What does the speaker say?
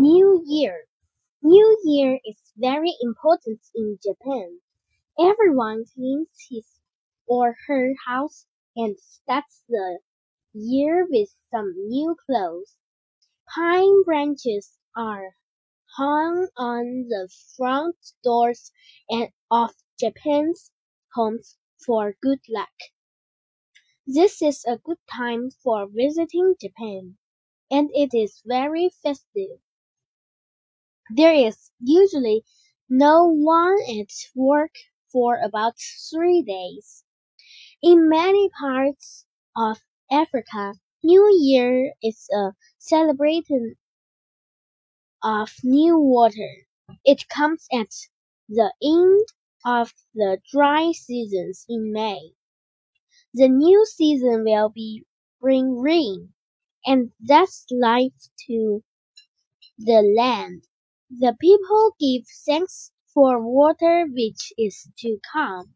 New Year. New Year is very important in Japan. Everyone cleans his or her house and starts the year with some new clothes. Pine branches are hung on the front doors and of Japan's homes for good luck. This is a good time for visiting Japan, and it is very festive. There is usually no one at work for about three days. In many parts of Africa, New Year is a celebration of new water. It comes at the end of the dry seasons in May. The new season will be bring rain, and thus life to the land. The people give thanks for water which is to come.